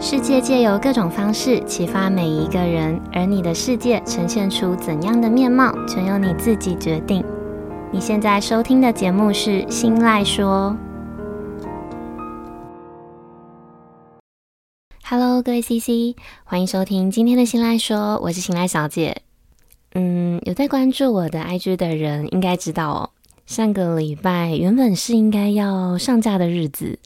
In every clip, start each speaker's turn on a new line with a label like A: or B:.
A: 世界借由各种方式启发每一个人，而你的世界呈现出怎样的面貌，全由你自己决定。你现在收听的节目是《新赖说》。Hello，各位 CC，欢迎收听今天的《新赖说》，我是新赖小姐。嗯，有在关注我的 IG 的人应该知道哦。上个礼拜原本是应该要上架的日子，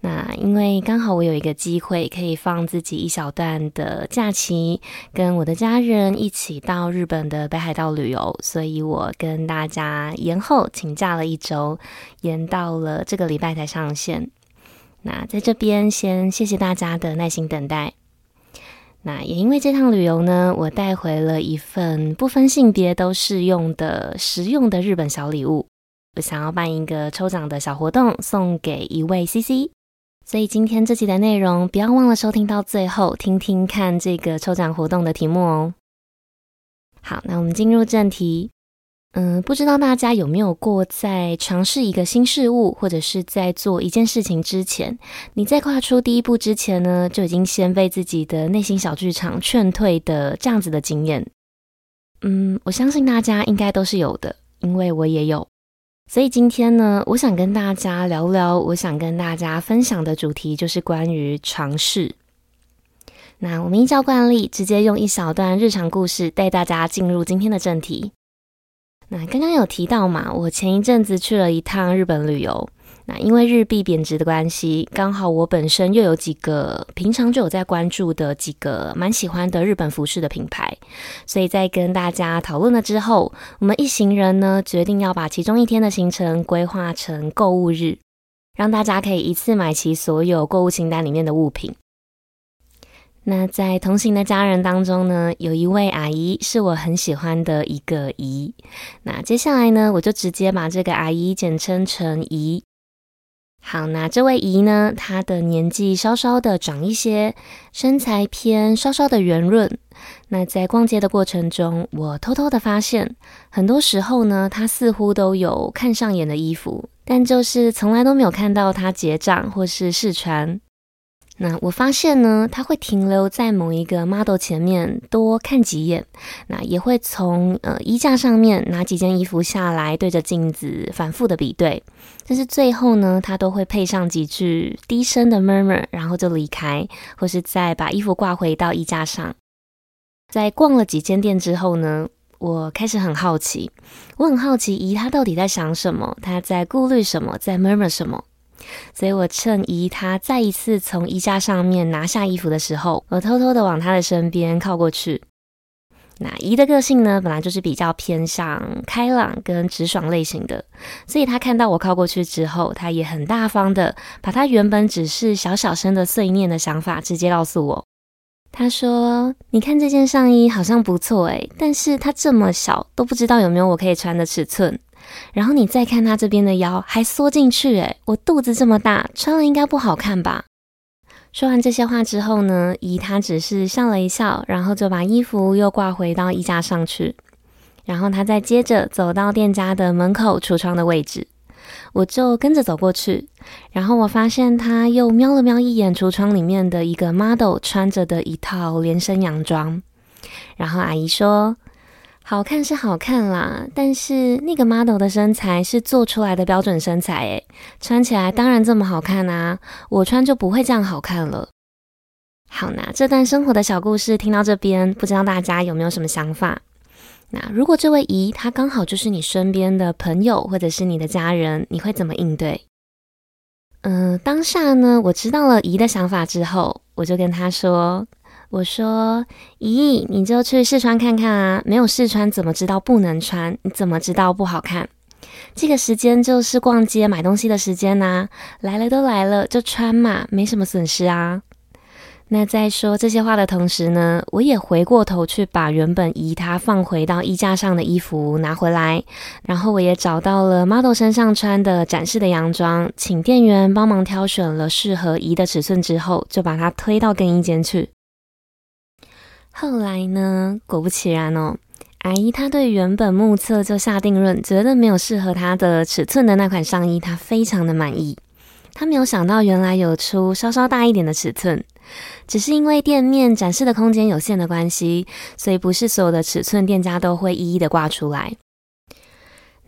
A: 那因为刚好我有一个机会可以放自己一小段的假期，跟我的家人一起到日本的北海道旅游，所以我跟大家延后请假了一周，延到了这个礼拜才上线。那在这边先谢谢大家的耐心等待。那也因为这趟旅游呢，我带回了一份不分性别都适用的实用的日本小礼物。我想要办一个抽奖的小活动，送给一位 CC，所以今天这集的内容不要忘了收听到最后，听听看这个抽奖活动的题目哦。好，那我们进入正题。嗯，不知道大家有没有过在尝试一个新事物，或者是在做一件事情之前，你在跨出第一步之前呢，就已经先被自己的内心小剧场劝退的这样子的经验？嗯，我相信大家应该都是有的，因为我也有。所以今天呢，我想跟大家聊聊，我想跟大家分享的主题就是关于尝试。那我们依照惯例，直接用一小段日常故事带大家进入今天的正题。那刚刚有提到嘛，我前一阵子去了一趟日本旅游。因为日币贬值的关系，刚好我本身又有几个平常就有在关注的几个蛮喜欢的日本服饰的品牌，所以在跟大家讨论了之后，我们一行人呢决定要把其中一天的行程规划成购物日，让大家可以一次买齐所有购物清单里面的物品。那在同行的家人当中呢，有一位阿姨是我很喜欢的一个姨，那接下来呢，我就直接把这个阿姨简称成姨。好，那这位姨呢，她的年纪稍稍的长一些，身材偏稍稍的圆润。那在逛街的过程中，我偷偷的发现，很多时候呢，她似乎都有看上眼的衣服，但就是从来都没有看到她结账或是试穿。那我发现呢，他会停留在某一个 model 前面多看几眼，那也会从呃衣架上面拿几件衣服下来，对着镜子反复的比对，但是最后呢，他都会配上几句低声的 murmur，然后就离开，或是再把衣服挂回到衣架上。在逛了几间店之后呢，我开始很好奇，我很好奇姨她到底在想什么，她在顾虑什么，在 murmur 什么。所以我趁姨她再一次从衣架上面拿下衣服的时候，我偷偷的往她的身边靠过去。那姨的个性呢，本来就是比较偏向开朗跟直爽类型的，所以她看到我靠过去之后，她也很大方的把她原本只是小小声的碎念的想法直接告诉我。她说：“你看这件上衣好像不错诶，但是它这么小，都不知道有没有我可以穿的尺寸。”然后你再看他这边的腰还缩进去，诶，我肚子这么大，穿了应该不好看吧？说完这些话之后呢，姨她只是笑了一笑，然后就把衣服又挂回到衣架上去。然后她再接着走到店家的门口橱窗的位置，我就跟着走过去。然后我发现她又瞄了瞄一眼橱窗里面的一个 model 穿着的一套连身洋装。然后阿姨说。好看是好看啦，但是那个 model 的身材是做出来的标准身材，诶，穿起来当然这么好看啊，我穿就不会这样好看了。好，那这段生活的小故事听到这边，不知道大家有没有什么想法？那如果这位姨她刚好就是你身边的朋友或者是你的家人，你会怎么应对？嗯、当下呢，我知道了姨的想法之后，我就跟她说。我说：“姨，你就去试穿看看啊！没有试穿怎么知道不能穿？你怎么知道不好看？这个时间就是逛街买东西的时间呐！来了都来了，就穿嘛，没什么损失啊。”那在说这些话的同时呢，我也回过头去把原本姨她放回到衣架上的衣服拿回来，然后我也找到了 model 身上穿的展示的洋装，请店员帮忙挑选了适合姨的尺寸之后，就把它推到更衣间去。后来呢，果不其然哦，阿姨她对原本目测就下定论，觉得没有适合她的尺寸的那款上衣，她非常的满意。她没有想到原来有出稍稍大一点的尺寸，只是因为店面展示的空间有限的关系，所以不是所有的尺寸店家都会一一的挂出来。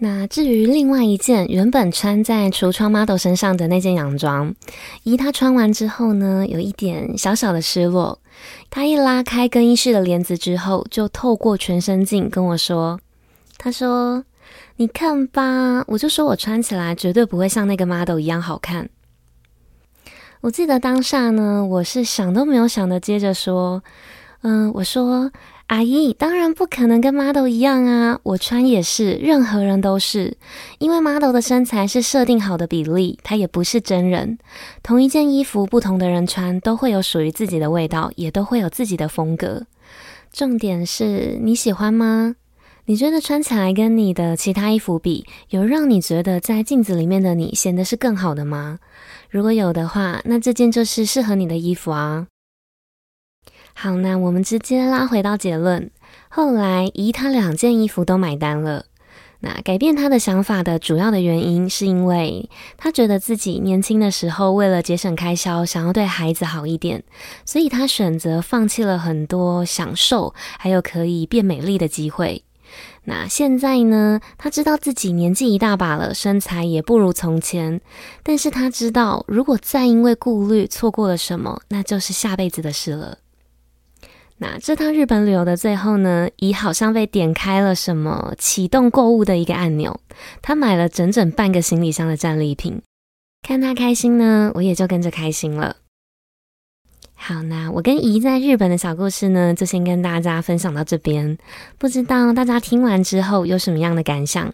A: 那至于另外一件原本穿在橱窗 model 身上的那件洋装，依他穿完之后呢，有一点小小的失落。他一拉开更衣室的帘子之后，就透过全身镜跟我说：“他说，你看吧，我就说我穿起来绝对不会像那个 model 一样好看。”我记得当下呢，我是想都没有想的，接着说：“嗯、我说。”阿姨，当然不可能跟 model 一样啊！我穿也是，任何人都是，因为 model 的身材是设定好的比例，它也不是真人。同一件衣服，不同的人穿都会有属于自己的味道，也都会有自己的风格。重点是你喜欢吗？你觉得穿起来跟你的其他衣服比，有让你觉得在镜子里面的你显得是更好的吗？如果有的话，那这件就是适合你的衣服啊。好，那我们直接拉回到结论。后来，姨她两件衣服都买单了。那改变他的想法的主要的原因，是因为他觉得自己年轻的时候为了节省开销，想要对孩子好一点，所以他选择放弃了很多享受，还有可以变美丽的机会。那现在呢，他知道自己年纪一大把了，身材也不如从前，但是他知道，如果再因为顾虑错过了什么，那就是下辈子的事了。那这趟日本旅游的最后呢，姨好像被点开了什么启动购物的一个按钮，她买了整整半个行李箱的战利品，看她开心呢，我也就跟着开心了。好，那我跟姨在日本的小故事呢，就先跟大家分享到这边，不知道大家听完之后有什么样的感想？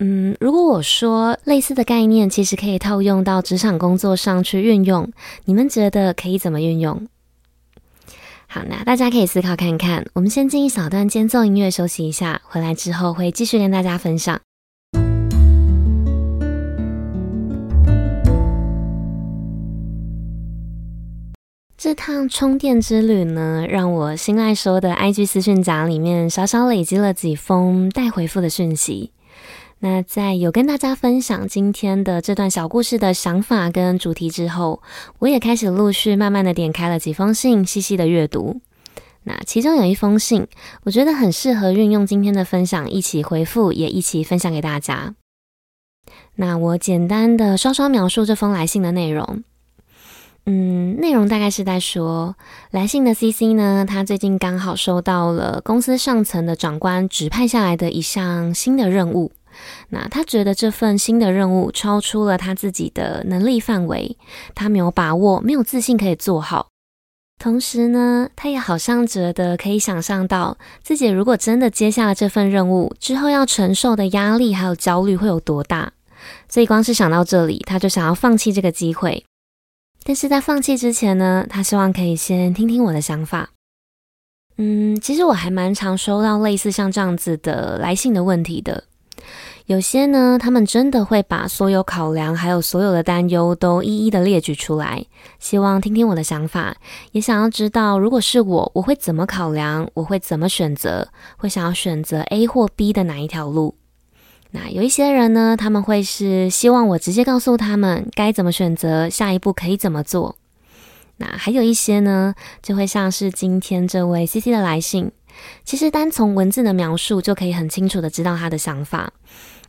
A: 嗯，如果我说类似的概念其实可以套用到职场工作上去运用，你们觉得可以怎么运用？好，那大家可以思考看看。我们先进一小段间奏音乐休息一下，回来之后会继续跟大家分享。这趟充电之旅呢，让我心爱说的 IG 私讯夹里面稍稍累积了几封待回复的讯息。那在有跟大家分享今天的这段小故事的想法跟主题之后，我也开始陆续慢慢的点开了几封信，细细的阅读。那其中有一封信，我觉得很适合运用今天的分享一起回复，也一起分享给大家。那我简单的稍稍描述这封来信的内容。嗯，内容大概是在说，来信的 CC 呢，他最近刚好收到了公司上层的长官指派下来的一项新的任务。那他觉得这份新的任务超出了他自己的能力范围，他没有把握，没有自信可以做好。同时呢，他也好像觉得可以想象到自己如果真的接下了这份任务之后，要承受的压力还有焦虑会有多大。所以光是想到这里，他就想要放弃这个机会。但是在放弃之前呢，他希望可以先听听我的想法。嗯，其实我还蛮常收到类似像这样子的来信的问题的。有些呢，他们真的会把所有考量，还有所有的担忧都一一的列举出来，希望听听我的想法，也想要知道如果是我，我会怎么考量，我会怎么选择，会想要选择 A 或 B 的哪一条路。那有一些人呢，他们会是希望我直接告诉他们该怎么选择，下一步可以怎么做。那还有一些呢，就会像是今天这位 CC 的来信，其实单从文字的描述就可以很清楚的知道他的想法。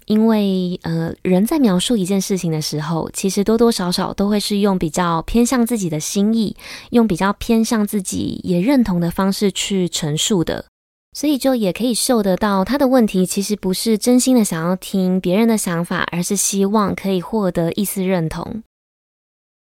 A: 因为呃，人在描述一件事情的时候，其实多多少少都会是用比较偏向自己的心意，用比较偏向自己也认同的方式去陈述的，所以就也可以嗅得到他的问题其实不是真心的想要听别人的想法，而是希望可以获得一丝认同。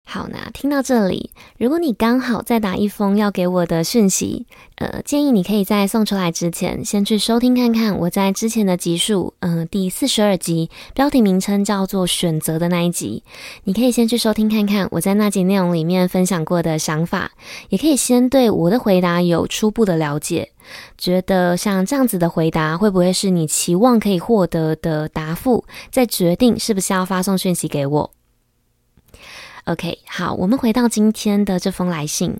A: 好，那听到这里，如果你刚好在打一封要给我的讯息，呃，建议你可以在送出来之前，先去收听看看我在之前的集数，嗯、第四十二集，标题名称叫做“选择”的那一集，你可以先去收听看看我在那集内容里面分享过的想法，也可以先对我的回答有初步的了解，觉得像这样子的回答会不会是你期望可以获得的答复，再决定是不是要发送讯息给我。OK，好，我们回到今天的这封来信。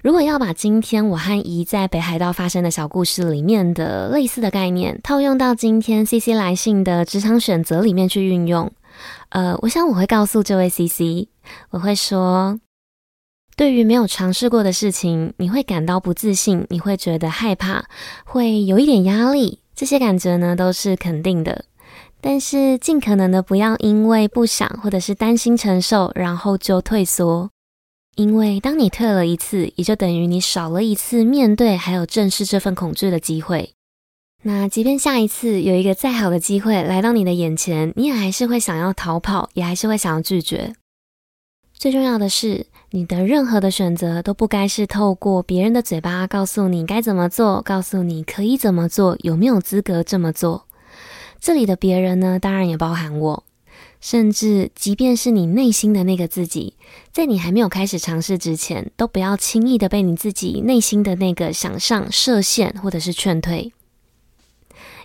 A: 如果要把今天我和姨在北海道发生的小故事里面的类似的概念套用到今天 CC 来信的职场选择里面去运用，呃，我想我会告诉这位 CC，我会说，对于没有尝试过的事情，你会感到不自信，你会觉得害怕，会有一点压力。这些感觉呢，都是肯定的。但是尽可能的不要因为不想或者是担心承受，然后就退缩。因为当你退了一次，也就等于你少了一次面对还有正视这份恐惧的机会。那即便下一次有一个再好的机会来到你的眼前，你也还是会想要逃跑，也还是会想要拒绝。最重要的是，你的任何的选择都不该是透过别人的嘴巴告诉你该怎么做，告诉你可以怎么做，有没有资格这么做。这里的别人呢，当然也包含我，甚至即便是你内心的那个自己，在你还没有开始尝试之前，都不要轻易的被你自己内心的那个想象设限，或者是劝退。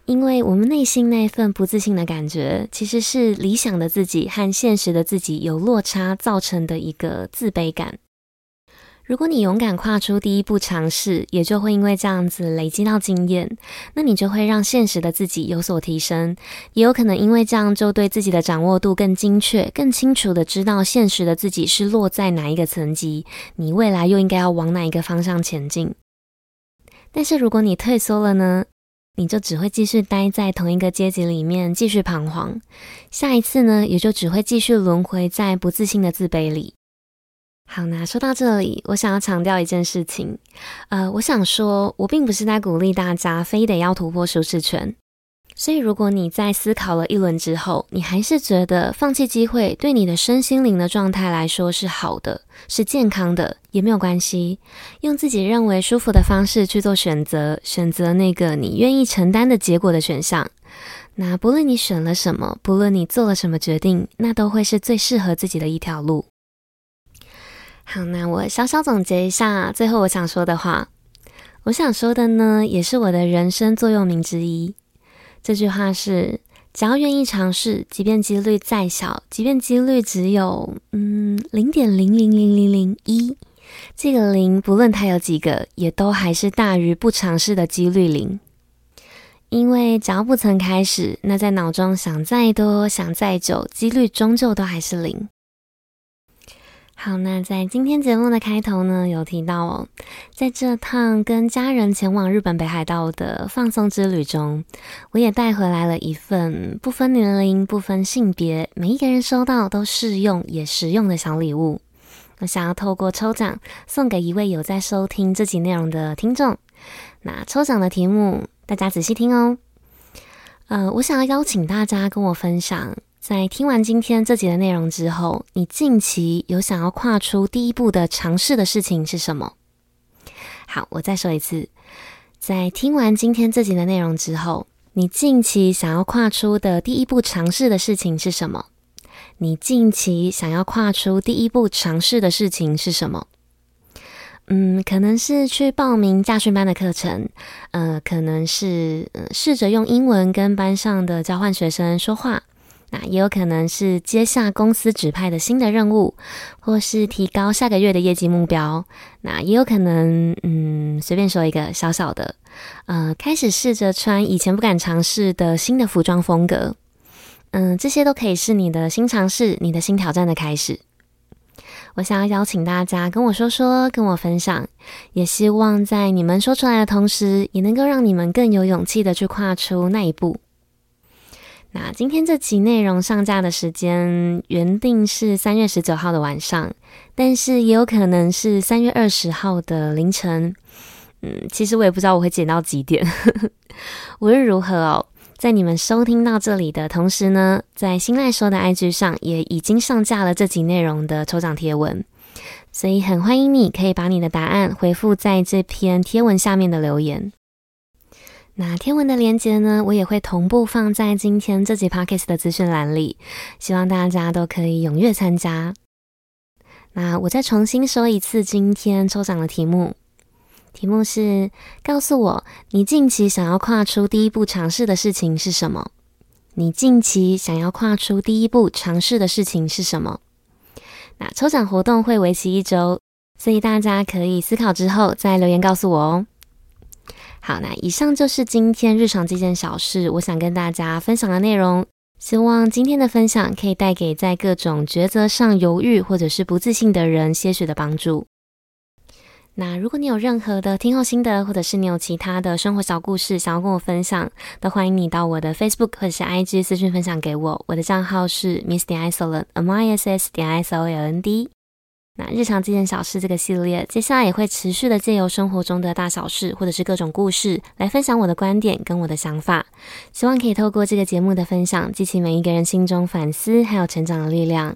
A: 因为我们内心那份不自信的感觉，其实是理想的自己和现实的自己有落差造成的一个自卑感。如果你勇敢跨出第一步尝试，也就会因为这样子累积到经验，那你就会让现实的自己有所提升，也有可能因为这样就对自己的掌握度更精确、更清楚的知道现实的自己是落在哪一个层级，你未来又应该要往哪一个方向前进。但是如果你退缩了呢？你就只会继续待在同一个阶级里面，继续彷徨。下一次呢，也就只会继续轮回在不自信的自卑里。好，那说到这里，我想要强调一件事情。呃，我想说，我并不是在鼓励大家非得要突破舒适圈。所以，如果你在思考了一轮之后，你还是觉得放弃机会对你的身心灵的状态来说是好的，是健康的，也没有关系。用自己认为舒服的方式去做选择，选择那个你愿意承担的结果的选项。那不论你选了什么，不论你做了什么决定，那都会是最适合自己的一条路。好，那我稍稍总结一下最后我想说的话。我想说的呢，也是我的人生座右铭之一。这句话是：只要愿意尝试，即便几率再小，即便几率只有嗯零点零零零零零一，这个零不论它有几个，也都还是大于不尝试的几率零。因为只要不曾开始，那在脑中想再多，想再久，几率终究都还是零。好，那在今天节目的开头呢，有提到哦，在这趟跟家人前往日本北海道的放松之旅中，我也带回来了一份不分年龄、不分性别，每一个人收到都适用也实用的小礼物。我想要透过抽奖送给一位有在收听这集内容的听众。那抽奖的题目，大家仔细听哦。呃，我想要邀请大家跟我分享。在听完今天这集的内容之后，你近期有想要跨出第一步的尝试的事情是什么？好，我再说一次，在听完今天这集的内容之后，你近期想要跨出的第一步尝试的事情是什么？你近期想要跨出第一步尝试的事情是什么？嗯，可能是去报名驾训班的课程，呃，可能是呃试着用英文跟班上的交换学生说话。那也有可能是接下公司指派的新的任务，或是提高下个月的业绩目标。那也有可能，嗯，随便说一个小小的，呃，开始试着穿以前不敢尝试的新的服装风格。嗯，这些都可以是你的新尝试、你的新挑战的开始。我想要邀请大家跟我说说，跟我分享，也希望在你们说出来的同时，也能够让你们更有勇气的去跨出那一步。那今天这集内容上架的时间原定是三月十九号的晚上，但是也有可能是三月二十号的凌晨。嗯，其实我也不知道我会剪到几点。无论如何哦，在你们收听到这里的同时呢，在新赖说的 IG 上也已经上架了这集内容的抽奖贴文，所以很欢迎你可以把你的答案回复在这篇贴文下面的留言。那天文的链接呢，我也会同步放在今天这集 Podcast 的资讯栏里，希望大家都可以踊跃参加。那我再重新说一次今天抽奖的题目，题目是：告诉我你近期想要跨出第一步尝试的事情是什么？你近期想要跨出第一步尝试的事情是什么？那抽奖活动会为期一周，所以大家可以思考之后再留言告诉我哦。好，那以上就是今天日常这件小事，我想跟大家分享的内容。希望今天的分享可以带给在各种抉择上犹豫或者是不自信的人些许的帮助。那如果你有任何的听后心得，或者是你有其他的生活小故事想要跟我分享，都欢迎你到我的 Facebook 或者是 IG 私讯分享给我。我的账号是 Miss 点 Isoland，M I S S 点 I S O L N D。那日常这件小事这个系列，接下来也会持续的借由生活中的大小事，或者是各种故事，来分享我的观点跟我的想法。希望可以透过这个节目的分享，激起每一个人心中反思还有成长的力量。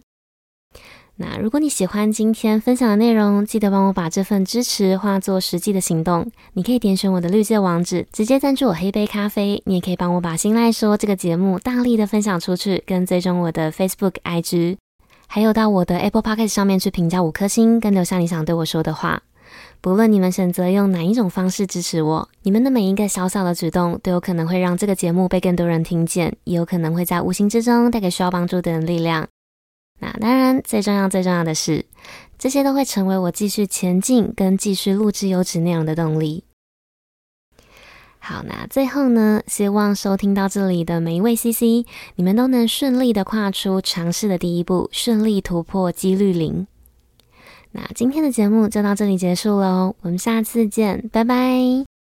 A: 那如果你喜欢今天分享的内容，记得帮我把这份支持化作实际的行动。你可以点选我的绿界网址，直接赞助我黑杯咖啡。你也可以帮我把心赖说这个节目大力的分享出去，跟追踪我的 Facebook、IG，还有到我的 Apple Podcast 上面去评价五颗星，跟留下你想对我说的话。不论你们选择用哪一种方式支持我，你们的每一个小小的举动，都有可能会让这个节目被更多人听见，也有可能会在无形之中带给需要帮助的人力量。那当然，最重要、最重要的是，这些都会成为我继续前进跟继续录制优质内容的动力。好，那最后呢，希望收听到这里的每一位 CC，你们都能顺利的跨出尝试的第一步，顺利突破几率零。那今天的节目就到这里结束喽，我们下次见，拜拜。